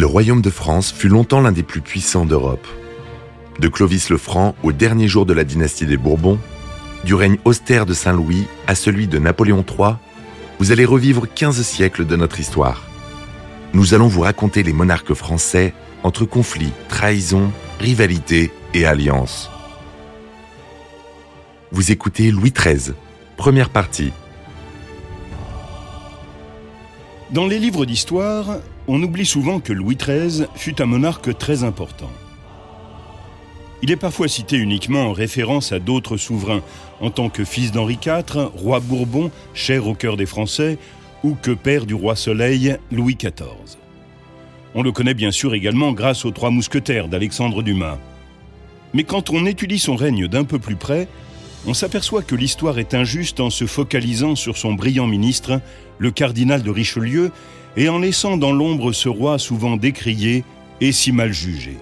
Le royaume de France fut longtemps l'un des plus puissants d'Europe. De Clovis le Franc au dernier jour de la dynastie des Bourbons, du règne austère de Saint-Louis à celui de Napoléon III, vous allez revivre 15 siècles de notre histoire. Nous allons vous raconter les monarques français entre conflits, trahisons, rivalités et alliances. Vous écoutez Louis XIII, première partie. Dans les livres d'histoire, on oublie souvent que Louis XIII fut un monarque très important. Il est parfois cité uniquement en référence à d'autres souverains, en tant que fils d'Henri IV, roi Bourbon, cher au cœur des Français, ou que père du roi Soleil, Louis XIV. On le connaît bien sûr également grâce aux trois mousquetaires d'Alexandre Dumas. Mais quand on étudie son règne d'un peu plus près, on s'aperçoit que l'histoire est injuste en se focalisant sur son brillant ministre, le cardinal de Richelieu, et en laissant dans l'ombre ce roi souvent décrié et si mal jugé.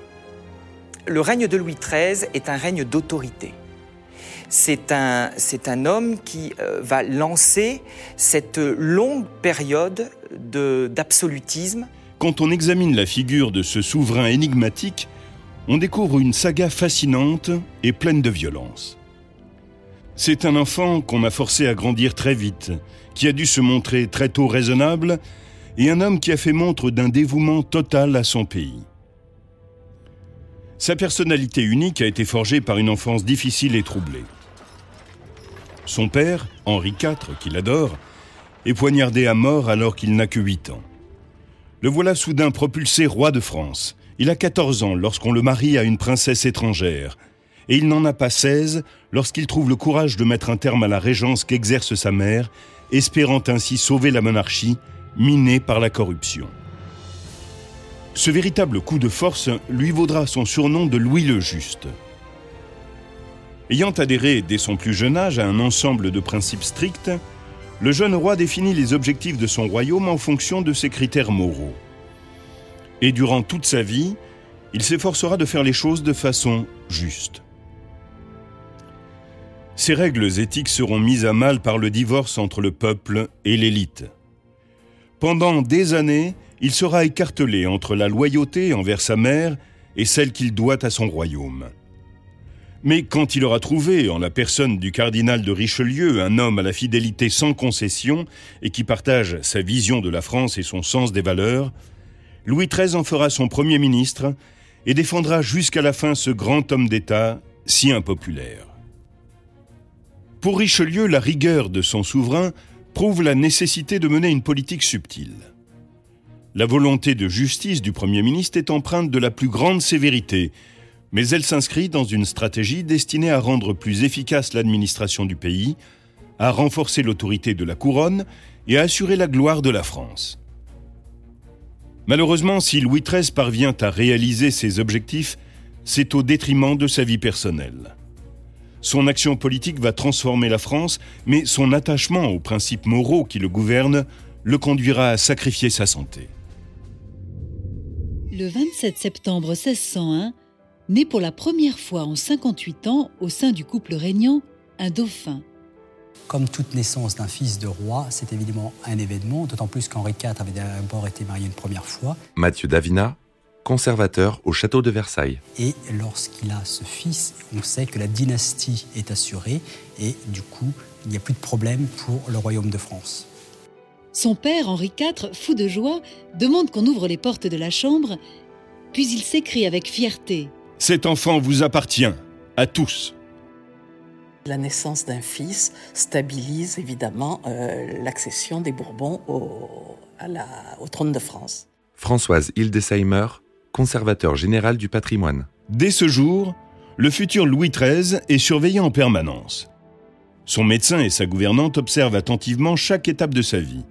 Le règne de Louis XIII est un règne d'autorité. C'est un, c'est un homme qui euh, va lancer cette longue période d'absolutisme. Quand on examine la figure de ce souverain énigmatique, on découvre une saga fascinante et pleine de violence. C'est un enfant qu'on a forcé à grandir très vite, qui a dû se montrer très tôt raisonnable, et un homme qui a fait montre d'un dévouement total à son pays. Sa personnalité unique a été forgée par une enfance difficile et troublée. Son père, Henri IV, qu'il adore, est poignardé à mort alors qu'il n'a que 8 ans. Le voilà soudain propulsé roi de France. Il a 14 ans lorsqu'on le marie à une princesse étrangère, et il n'en a pas 16 lorsqu'il trouve le courage de mettre un terme à la régence qu'exerce sa mère, espérant ainsi sauver la monarchie, minée par la corruption. Ce véritable coup de force lui vaudra son surnom de Louis le Juste. Ayant adhéré dès son plus jeune âge à un ensemble de principes stricts, le jeune roi définit les objectifs de son royaume en fonction de ses critères moraux. Et durant toute sa vie, il s'efforcera de faire les choses de façon juste. Ces règles éthiques seront mises à mal par le divorce entre le peuple et l'élite. Pendant des années, il sera écartelé entre la loyauté envers sa mère et celle qu'il doit à son royaume. Mais quand il aura trouvé, en la personne du cardinal de Richelieu, un homme à la fidélité sans concession et qui partage sa vision de la France et son sens des valeurs, Louis XIII en fera son Premier ministre et défendra jusqu'à la fin ce grand homme d'État si impopulaire. Pour Richelieu, la rigueur de son souverain prouve la nécessité de mener une politique subtile. La volonté de justice du Premier ministre est empreinte de la plus grande sévérité, mais elle s'inscrit dans une stratégie destinée à rendre plus efficace l'administration du pays, à renforcer l'autorité de la couronne et à assurer la gloire de la France. Malheureusement, si Louis XIII parvient à réaliser ses objectifs, c'est au détriment de sa vie personnelle. Son action politique va transformer la France, mais son attachement aux principes moraux qui le gouvernent le conduira à sacrifier sa santé. Le 27 septembre 1601, naît pour la première fois en 58 ans au sein du couple régnant un dauphin. Comme toute naissance d'un fils de roi, c'est évidemment un événement, d'autant plus qu'Henri IV avait d'abord été marié une première fois. Mathieu Davina, conservateur au château de Versailles. Et lorsqu'il a ce fils, on sait que la dynastie est assurée et du coup, il n'y a plus de problème pour le royaume de France. Son père, Henri IV, fou de joie, demande qu'on ouvre les portes de la chambre, puis il s'écrie avec fierté. Cet enfant vous appartient, à tous. La naissance d'un fils stabilise évidemment euh, l'accession des Bourbons au, au trône de France. Françoise Hildesheimer, conservateur général du patrimoine. Dès ce jour, le futur Louis XIII est surveillé en permanence. Son médecin et sa gouvernante observent attentivement chaque étape de sa vie.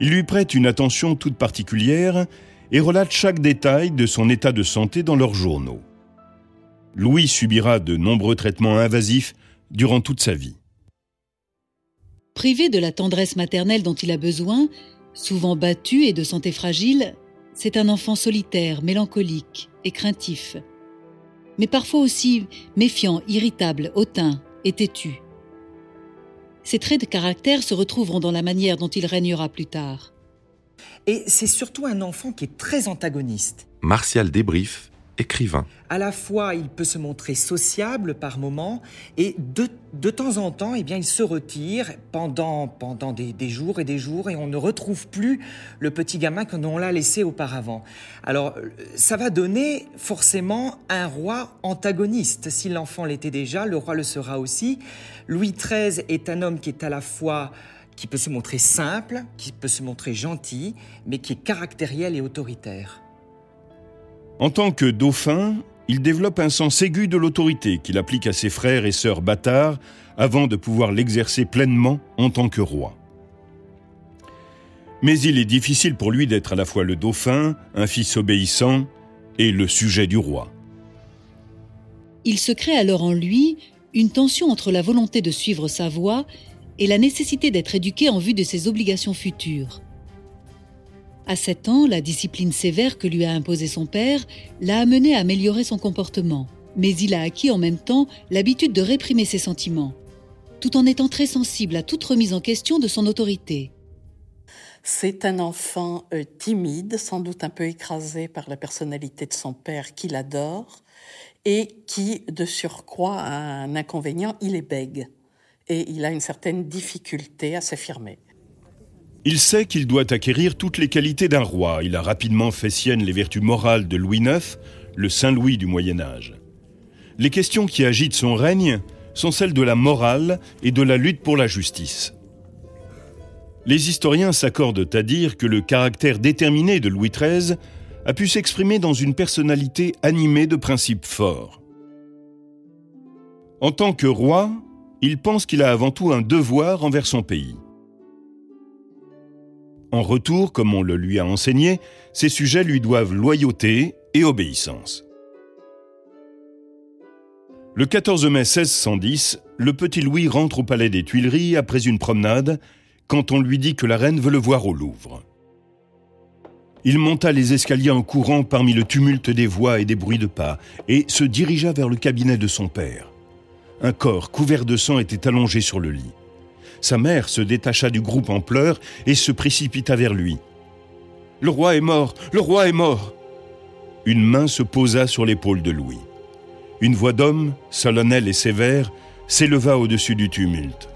Ils lui prêtent une attention toute particulière et relatent chaque détail de son état de santé dans leurs journaux. Louis subira de nombreux traitements invasifs durant toute sa vie. Privé de la tendresse maternelle dont il a besoin, souvent battu et de santé fragile, c'est un enfant solitaire, mélancolique et craintif, mais parfois aussi méfiant, irritable, hautain et têtu. Ces traits de caractère se retrouveront dans la manière dont il régnera plus tard. Et c'est surtout un enfant qui est très antagoniste. Martial Débrief, À la fois, il peut se montrer sociable par moments, et de, de temps en temps, eh bien, il se retire pendant, pendant des, des, jours et des jours, et on ne retrouve plus le petit gamin que l'on l'a laissé auparavant. Alors, ça va donner forcément un roi antagoniste. Si l'enfant l'était déjà, le roi le sera aussi. Louis XIII est un homme qui est à la fois qui peut se montrer simple, qui peut se montrer gentil, mais qui est caractériel et autoritaire. En tant que dauphin, il développe un sens aigu de l'autorité qu'il applique à ses frères et sœurs bâtards avant de pouvoir l'exercer pleinement en tant que roi. Mais il est difficile pour lui d'être à la fois le dauphin, un fils obéissant, et le sujet du roi. Il se crée alors en lui une tension entre la volonté de suivre sa voie et la nécessité d'être éduqué en vue de ses obligations futures. À 7 ans, la discipline sévère que lui a imposée son père l'a amené à améliorer son comportement, mais il a acquis en même temps l'habitude de réprimer ses sentiments, tout en étant très sensible à toute remise en question de son autorité. C'est un enfant euh, timide, sans doute un peu écrasé par la personnalité de son père qu'il adore, et qui, de surcroît, a un inconvénient, il est bègue, et il a une certaine difficulté à s'affirmer. Il sait qu'il doit acquérir toutes les qualités d'un roi. Il a rapidement fait sienne les vertus morales de Louis IX, le Saint-Louis du Moyen Âge. Les questions qui agitent son règne sont celles de la morale et de la lutte pour la justice. Les historiens s'accordent à dire que le caractère déterminé de Louis XIII a pu s'exprimer dans une personnalité animée de principes forts. En tant que roi, il pense qu'il a avant tout un devoir envers son pays. En retour, comme on le lui a enseigné, ses sujets lui doivent loyauté et obéissance. Le 14 mai 1610, le petit Louis rentre au palais des Tuileries après une promenade, quand on lui dit que la reine veut le voir au Louvre. Il monta les escaliers en courant parmi le tumulte des voix et des bruits de pas, et se dirigea vers le cabinet de son père. Un corps couvert de sang était allongé sur le lit. Sa mère se détacha du groupe en pleurs et se précipita vers lui. Le roi est mort, le roi est mort. Une main se posa sur l'épaule de Louis. Une voix d'homme, solennelle et sévère, s'éleva au-dessus du tumulte.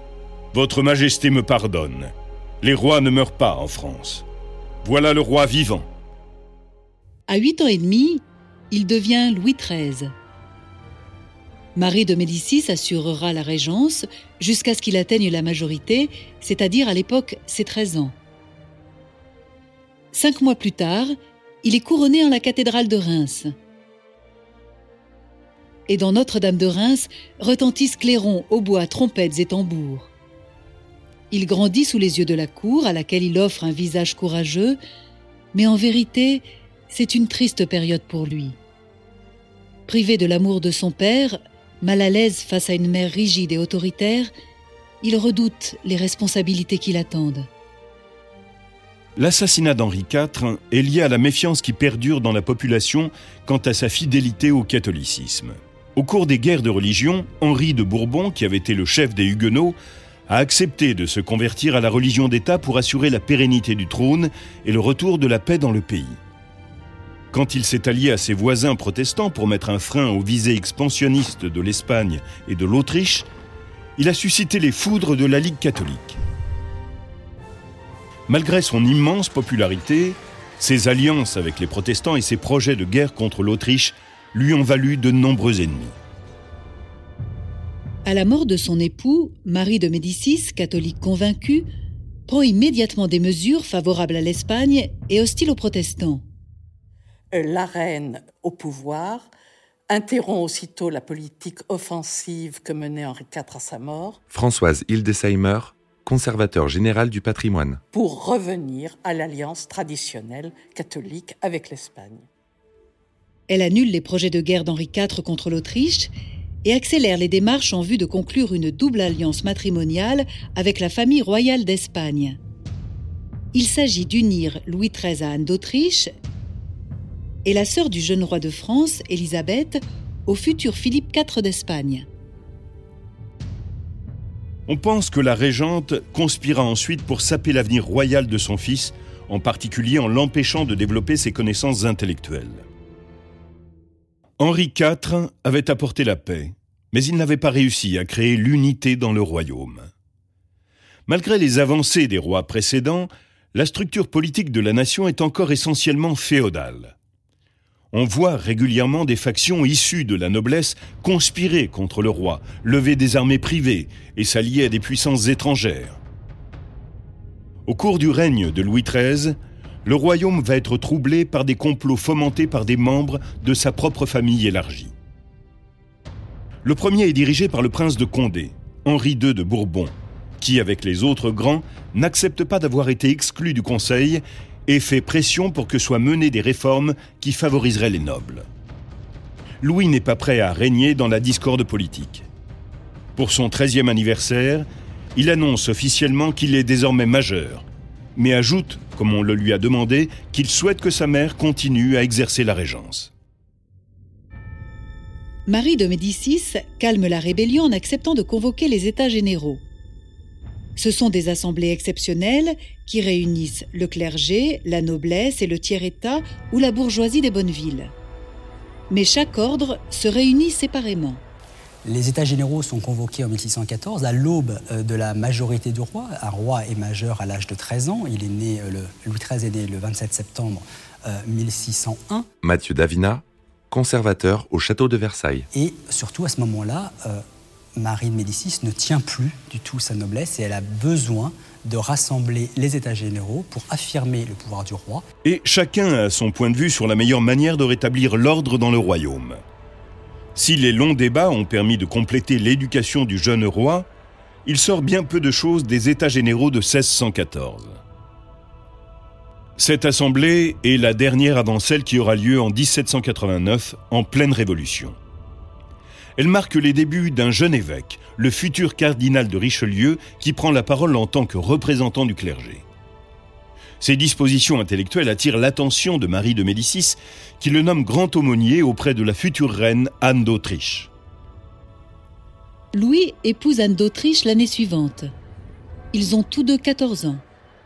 Votre Majesté me pardonne. Les rois ne meurent pas en France. Voilà le roi vivant. À huit ans et demi, il devient Louis XIII. Marie de Médicis assurera la régence jusqu'à ce qu'il atteigne la majorité, c'est-à-dire à, l'époque ses 13 ans. Cinq mois plus tard, il est couronné en la cathédrale de Reims. Et dans Notre-Dame de Reims retentissent clairons, hautbois, trompettes et tambours. Il grandit sous les yeux de la cour à laquelle il offre un visage courageux, mais en vérité, c'est une triste période pour lui. Privé de l'amour de son père, Mal à l'aise face à une mère rigide et autoritaire, il redoute les responsabilités qui l'attendent. L'assassinat d'Henri IV est lié à la méfiance qui perdure dans la population quant à sa fidélité au catholicisme. Au cours des guerres de religion, Henri de Bourbon, qui avait été le chef des Huguenots, a accepté de se convertir à la religion d'État pour assurer la pérennité du trône et le retour de la paix dans le pays. Quand il s'est allié à ses voisins protestants pour mettre un frein aux visées expansionnistes de l'Espagne et de l'Autriche, il a suscité les foudres de la Ligue catholique. Malgré son immense popularité, ses alliances avec les protestants et ses projets de guerre contre l'Autriche lui ont valu de nombreux ennemis. À la mort de son époux, Marie de Médicis, catholique convaincue, prend immédiatement des mesures favorables à l'Espagne et hostiles aux protestants. Euh, la reine au pouvoir interrompt aussitôt la politique offensive que menait Henri IV à sa mort. Françoise Hildesheimer, conservateur général du patrimoine. Pour revenir à l'alliance traditionnelle catholique avec l'Espagne. Elle annule les projets de guerre d'Henri IV contre l'Autriche et accélère les démarches en vue de conclure une double alliance matrimoniale avec la famille royale d'Espagne. Il s'agit d'unir Louis XIII à Anne d'Autriche et la sœur du jeune roi de France, Élisabeth, au futur Philippe IV d'Espagne. On pense que la régente conspira ensuite pour saper l'avenir royal de son fils en particulier en l'empêchant de développer ses connaissances intellectuelles. Henri IV avait apporté la paix, mais il n'avait pas réussi à créer l'unité dans le royaume. Malgré les avancées des rois précédents, la structure politique de la nation est encore essentiellement féodale. On voit régulièrement des factions issues de la noblesse conspirer contre le roi, lever des armées privées et s'allier à des puissances étrangères. Au cours du règne de Louis XIII, le royaume va être troublé par des complots fomentés par des membres de sa propre famille élargie. Le premier est dirigé par le prince de Condé, Henri II de Bourbon, qui, avec les autres grands, n'accepte pas d'avoir été exclu du Conseil et fait pression pour que soient menées des réformes qui favoriseraient les nobles. Louis n'est pas prêt à régner dans la discorde politique. Pour son 13e anniversaire, il annonce officiellement qu'il est désormais majeur, mais ajoute, comme on le lui a demandé, qu'il souhaite que sa mère continue à exercer la régence. Marie de Médicis calme la rébellion en acceptant de convoquer les États généraux. Ce sont des assemblées exceptionnelles qui réunissent le clergé, la noblesse et le tiers-État ou la bourgeoisie des bonnes villes. Mais chaque ordre se réunit séparément. Les États généraux sont convoqués en 1614 à l'aube euh, de la majorité du roi. Un roi est majeur à l'âge de 13 ans. Il est né, euh, le, Louis XIII est né le 27 septembre 1601. Euh, Mathieu Davina, conservateur au château de Versailles. Et surtout à ce moment-là, Marie de Médicis ne tient plus du tout sa noblesse et elle a besoin de rassembler les États généraux pour affirmer le pouvoir du roi. Et chacun a son point de vue sur la meilleure manière de rétablir l'ordre dans le royaume. Si les longs débats ont permis de compléter l'éducation du jeune roi, il sort bien peu de choses des États généraux de 1614. Cette assemblée est la dernière avant celle qui aura lieu en 1789, en pleine Révolution. Elle marque les débuts d'un jeune évêque, le futur cardinal de Richelieu, qui prend la parole en tant que représentant du clergé. Ses dispositions intellectuelles attirent l'attention de Marie de Médicis, qui le nomme grand aumônier auprès de la future reine Anne d'Autriche. Louis épouse Anne d'Autriche l'année suivante. Ils ont tous deux 14 ans.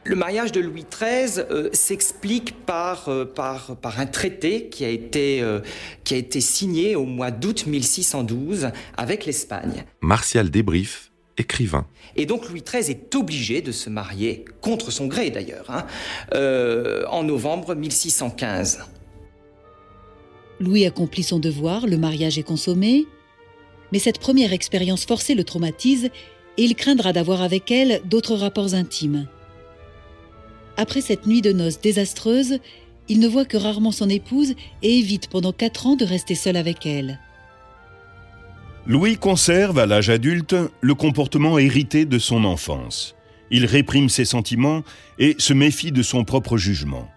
Le mariage de Louis XIII euh, s'explique par, euh, par, par, un traité qui a, été, euh, qui a été signé au mois d'août 1612 avec l'Espagne. Martial Débrief, écrivain. Et donc Louis XIII est obligé de se marier, contre son gré d'ailleurs, hein, en novembre 1615. Louis accomplit son devoir, le mariage est consommé, mais cette première expérience forcée le traumatise et il craindra d'avoir avec elle d'autres rapports intimes. Après cette nuit de noces désastreuse, il ne voit que rarement son épouse et évite pendant quatre ans de rester seul avec elle. Louis conserve, à l'âge adulte, le comportement hérité de son enfance. Il réprime ses sentiments et se méfie de son propre jugement.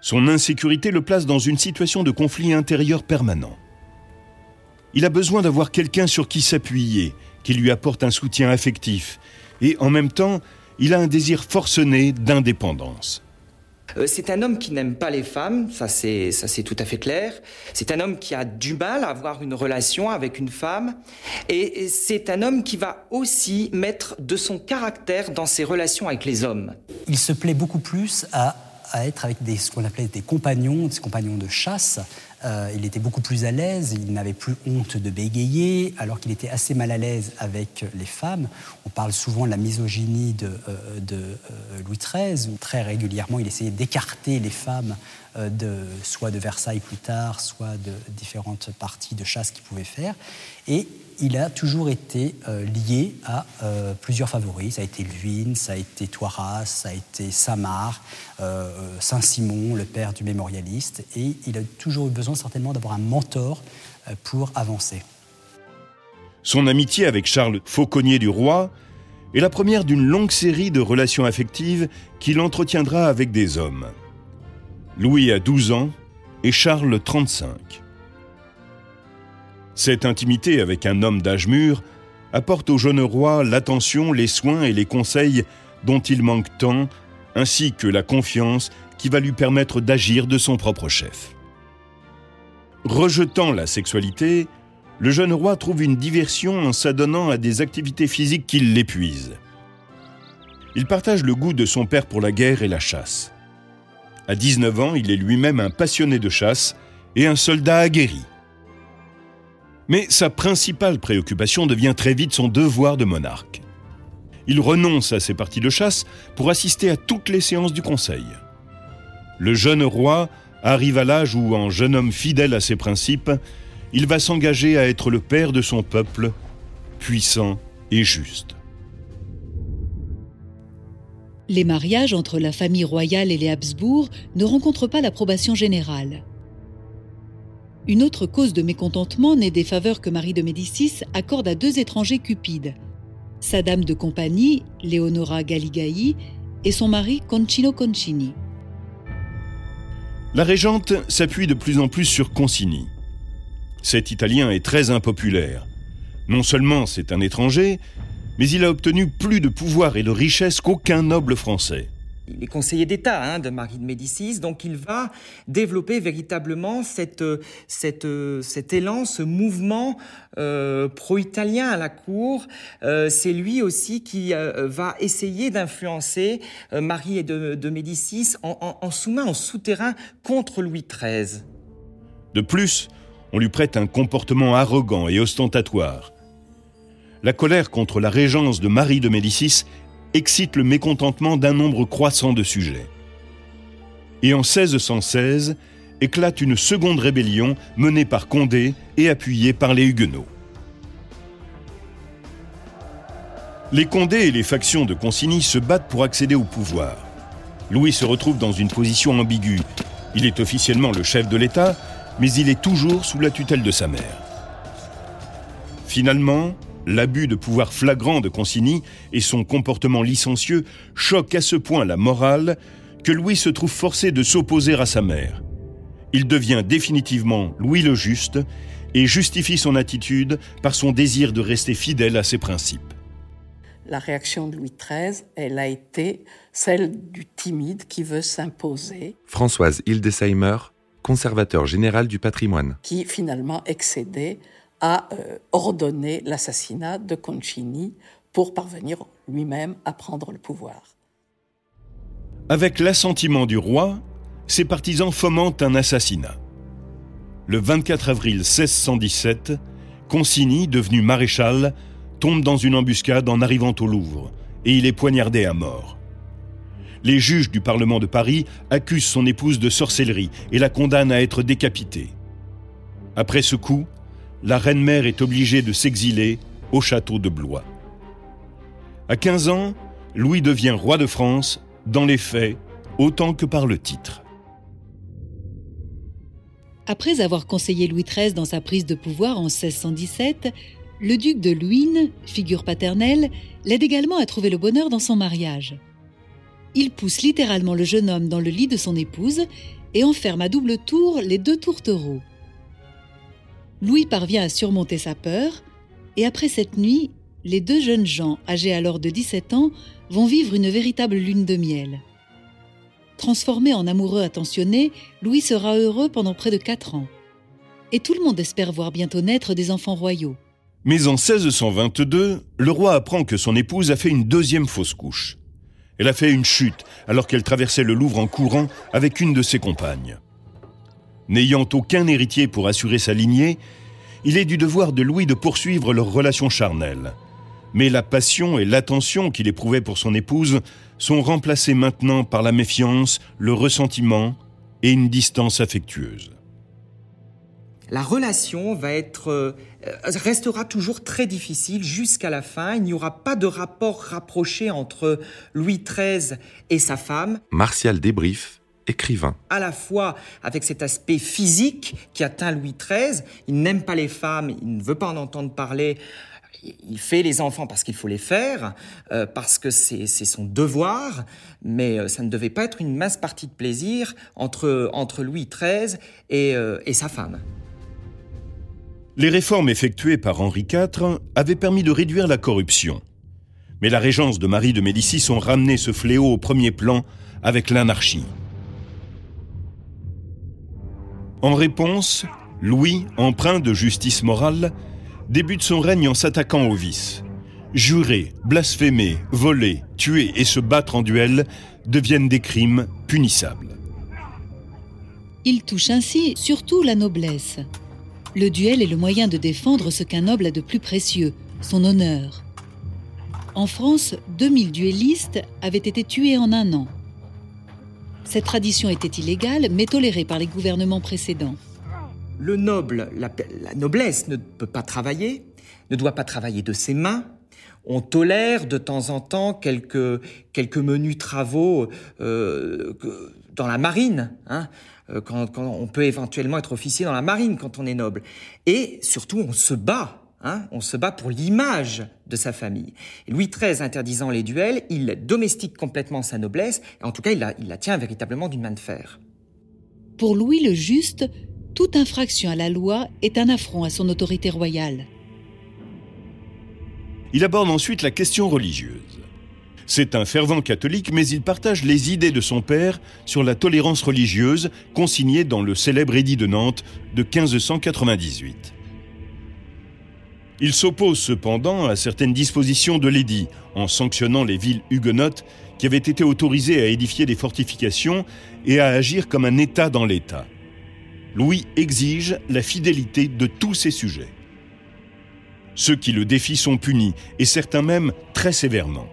Son insécurité le place dans une situation de conflit intérieur permanent. Il a besoin d'avoir quelqu'un sur qui s'appuyer, qui lui apporte un soutien affectif, et en même temps il a un désir forcené d'indépendance. Euh, c'est un homme qui n'aime pas les femmes, ça c'est ça c'est tout à fait clair. C'est un homme qui a du mal à avoir une relation avec une femme, et c'est un homme qui va aussi mettre de son caractère dans ses relations avec les hommes. Il se plaît beaucoup plus à, à être avec des, ce qu'on appelait des compagnons, des compagnons de chasse, euh, il était beaucoup plus à l'aise, il n'avait plus honte de bégayer, alors qu'il était assez mal à l'aise avec les femmes. On parle souvent de la misogynie de, euh, euh, Louis XIII, où très régulièrement il essayait d'écarter les femmes de, soit de Versailles plus tard, soit de différentes parties de chasse qu'il pouvait faire. Il a toujours été euh, lié à euh, plusieurs favoris. Ça a été Luynes, ça a été Toiras, ça a été Samar, euh, Saint-Simon, le père du mémorialiste. Et il a toujours eu besoin certainement d'avoir un mentor pour avancer. Son amitié avec Charles Fauconnier du Roi est la première d'une longue série de relations affectives qu'il entretiendra avec des hommes. Louis a 12 ans et Charles 35. Cette intimité avec un homme d'âge mûr apporte au jeune roi l'attention, les soins et les conseils dont il manque tant, ainsi que la confiance qui va lui permettre d'agir de son propre chef. Rejetant la sexualité, le jeune roi trouve une diversion en s'adonnant à des activités physiques qui l'épuisent. Il partage le goût de son père pour la guerre et la chasse. À 19 ans, il est lui-même un passionné de chasse et un soldat aguerri. Mais sa principale préoccupation devient très vite son devoir de monarque. Il renonce à ses parties de chasse pour assister à toutes les séances du Conseil. Le jeune roi arrive à l'âge où, en jeune homme fidèle à ses principes, il va s'engager à être le père de son peuple, puissant et juste. Les mariages entre la famille royale et les Habsbourg ne rencontrent pas l'approbation générale. Une autre cause de mécontentement naît des faveurs que Marie de Médicis accorde à deux étrangers cupides, sa dame de compagnie, Leonora Galigai, et son mari Concino Concini. La régente s'appuie de plus en plus sur Concini. Cet Italien est très impopulaire. Non seulement c'est un étranger, mais il a obtenu plus de pouvoir et de richesse qu'aucun noble français. Il est conseiller d'État hein, de Marie de Médicis, donc il va développer véritablement cette, cette, cet élan, ce mouvement euh, pro-italien à la cour. Euh, c'est lui aussi qui euh, va essayer d'influencer Marie de, Médicis en, en, en sous-main, en souterrain contre Louis XIII. De plus, on lui prête un comportement arrogant et ostentatoire. La colère contre la régence de Marie de Médicis excite le mécontentement d'un nombre croissant de sujets. Et en 1616 éclate une seconde rébellion menée par Condé et appuyée par les Huguenots. Les Condés et les factions de Consigny se battent pour accéder au pouvoir. Louis se retrouve dans une position ambiguë. Il est officiellement le chef de l'État, mais il est toujours sous la tutelle de sa mère. Finalement, l'abus de pouvoir flagrant de Consigny et son comportement licencieux choquent à ce point la morale que Louis se trouve forcé de s'opposer à sa mère. Il devient définitivement Louis le Juste et justifie son attitude par son désir de rester fidèle à ses principes. La réaction de Louis XIII, elle a été celle du timide qui veut s'imposer. Françoise Hildesheimer, conservateur général du patrimoine. Qui finalement excédait a euh, ordonné l'assassinat de Concini pour parvenir lui-même à prendre le pouvoir. Avec l'assentiment du roi, ses partisans fomentent un assassinat. Le 24 avril 1617, Concini, devenu maréchal, tombe dans une embuscade en arrivant au Louvre et il est poignardé à mort. Les juges du Parlement de Paris accusent son épouse de sorcellerie et la condamnent à être décapitée. Après ce coup, la reine-mère est obligée de s'exiler au château de Blois. À 15 ans, Louis devient roi de France, dans les faits, autant que par le titre. Après avoir conseillé Louis XIII dans sa prise de pouvoir en 1617, le duc de Luynes, figure paternelle, l'aide également à trouver le bonheur dans son mariage. Il pousse littéralement le jeune homme dans le lit de son épouse et enferme à double tour les deux tourtereaux. Louis parvient à surmonter sa peur, et après cette nuit, les deux jeunes gens, âgés alors de 17 ans, vont vivre une véritable lune de miel. Transformé en amoureux attentionné, Louis sera heureux pendant près de quatre ans. Et tout le monde espère voir bientôt naître des enfants royaux. Mais en 1622, le roi apprend que son épouse a fait une deuxième fausse couche. Elle a fait une chute alors qu'elle traversait le Louvre en courant avec une de ses compagnes. N'ayant aucun héritier pour assurer sa lignée, il est du devoir de Louis de poursuivre leur relation charnelle. Mais la passion et l'attention qu'il éprouvait pour son épouse sont remplacées maintenant par la méfiance, le ressentiment et une distance affectueuse. La relation va être, euh, restera toujours très difficile jusqu'à la fin. Il n'y aura pas de rapport rapproché entre Louis XIII et sa femme. Martial Débrief, écrivain. À la fois avec cet aspect physique qui atteint Louis XIII, il n'aime pas les femmes, il ne veut pas en entendre parler. Il fait les enfants parce qu'il faut les faire, euh, parce que c'est son devoir, mais euh, ça ne devait pas être une mince partie de plaisir entre, entre Louis XIII et, euh, et sa femme. Les réformes effectuées par Henri IV avaient permis de réduire la corruption. Mais la régence de Marie de Médicis ont ramené ce fléau au premier plan avec l'anarchie. En réponse, Louis, empreint de justice morale, débute son règne en s'attaquant au vice. jurer, blasphémer, voler, tuer et se battre en duel deviennent des crimes punissables. Il touche ainsi surtout la noblesse. Le duel est le moyen de défendre ce qu'un noble a de plus précieux, son honneur. En France, 2000 duellistes avaient été tués en un an. Cette tradition était illégale, mais tolérée par les gouvernements précédents. Le noble, la, noblesse ne peut pas travailler, ne doit pas travailler de ses mains. On tolère de temps en temps quelques, quelques menus travaux euh, dans la marine, hein, euh, quand, on peut éventuellement être officier dans la marine quand on est noble. Et surtout, on se bat Hein, on se bat pour l'image de sa famille. Louis XIII interdisant les duels, il domestique complètement sa noblesse, et en tout cas il la, il la tient véritablement d'une main de fer. Pour Louis le Juste, toute infraction à la loi est un affront à son autorité royale. Il aborde ensuite la question religieuse. C'est un fervent catholique, mais il partage les idées de son père sur la tolérance religieuse consignée dans le célèbre édit de Nantes de 1598. Il s'oppose cependant à certaines dispositions de l'édit, en sanctionnant les villes huguenotes qui avaient été autorisées à édifier des fortifications et à agir comme un État dans l'État. Louis exige la fidélité de tous ses sujets. Ceux qui le défient sont punis, et certains même très sévèrement.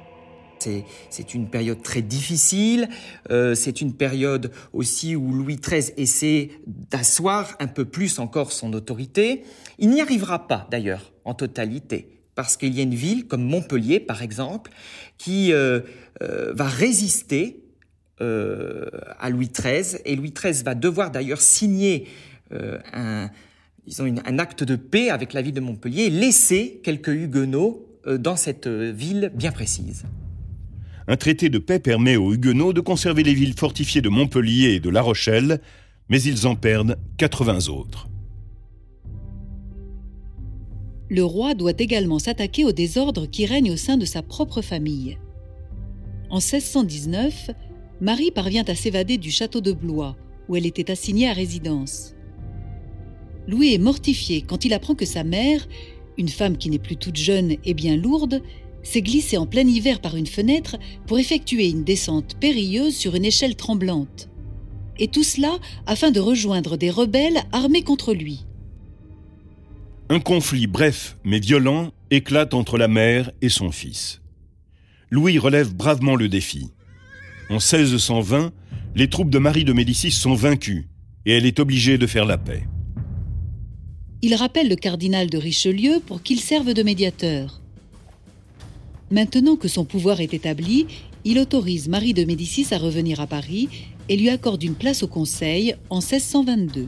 C'est une période très difficile, euh, c'est une période aussi où Louis XIII essaie d'asseoir un peu plus encore son autorité. Il n'y arrivera pas d'ailleurs en totalité, parce qu'il y a une ville comme Montpellier par exemple, qui euh, euh, va résister à Louis XIII, et Louis XIII va devoir d'ailleurs signer un, un acte de paix avec la ville de Montpellier laisser quelques huguenots dans cette ville bien précise. Un traité de paix permet aux Huguenots de conserver les villes fortifiées de Montpellier et de La Rochelle, mais ils en perdent 80 autres. Le roi doit également s'attaquer au désordre qui règne au sein de sa propre famille. En 1619, Marie parvient à s'évader du château de Blois, où elle était assignée à résidence. Louis est mortifié quand il apprend que sa mère, une femme qui n'est plus toute jeune et bien lourde, s'est glissé en plein hiver par une fenêtre pour effectuer une descente périlleuse sur une échelle tremblante. Et tout cela afin de rejoindre des rebelles armés contre lui. Un conflit bref mais violent éclate entre la mère et son fils. Louis relève bravement le défi. En 1620, les troupes de Marie de Médicis sont vaincues et elle est obligée de faire la paix. Il rappelle le cardinal de Richelieu pour qu'il serve de médiateur. Maintenant que son pouvoir est établi, il autorise Marie de Médicis à revenir à Paris et lui accorde une place au Conseil en 1622.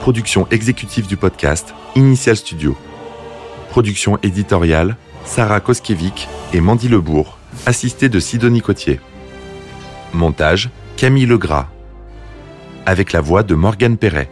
Production exécutive du podcast, Initial Studio. Production éditoriale, Sarah Koskiewicz et Mandy Lebourg, assistée de Sidonie Cotier. Montage, Camille Legras. Avec la voix de Morgane Perret.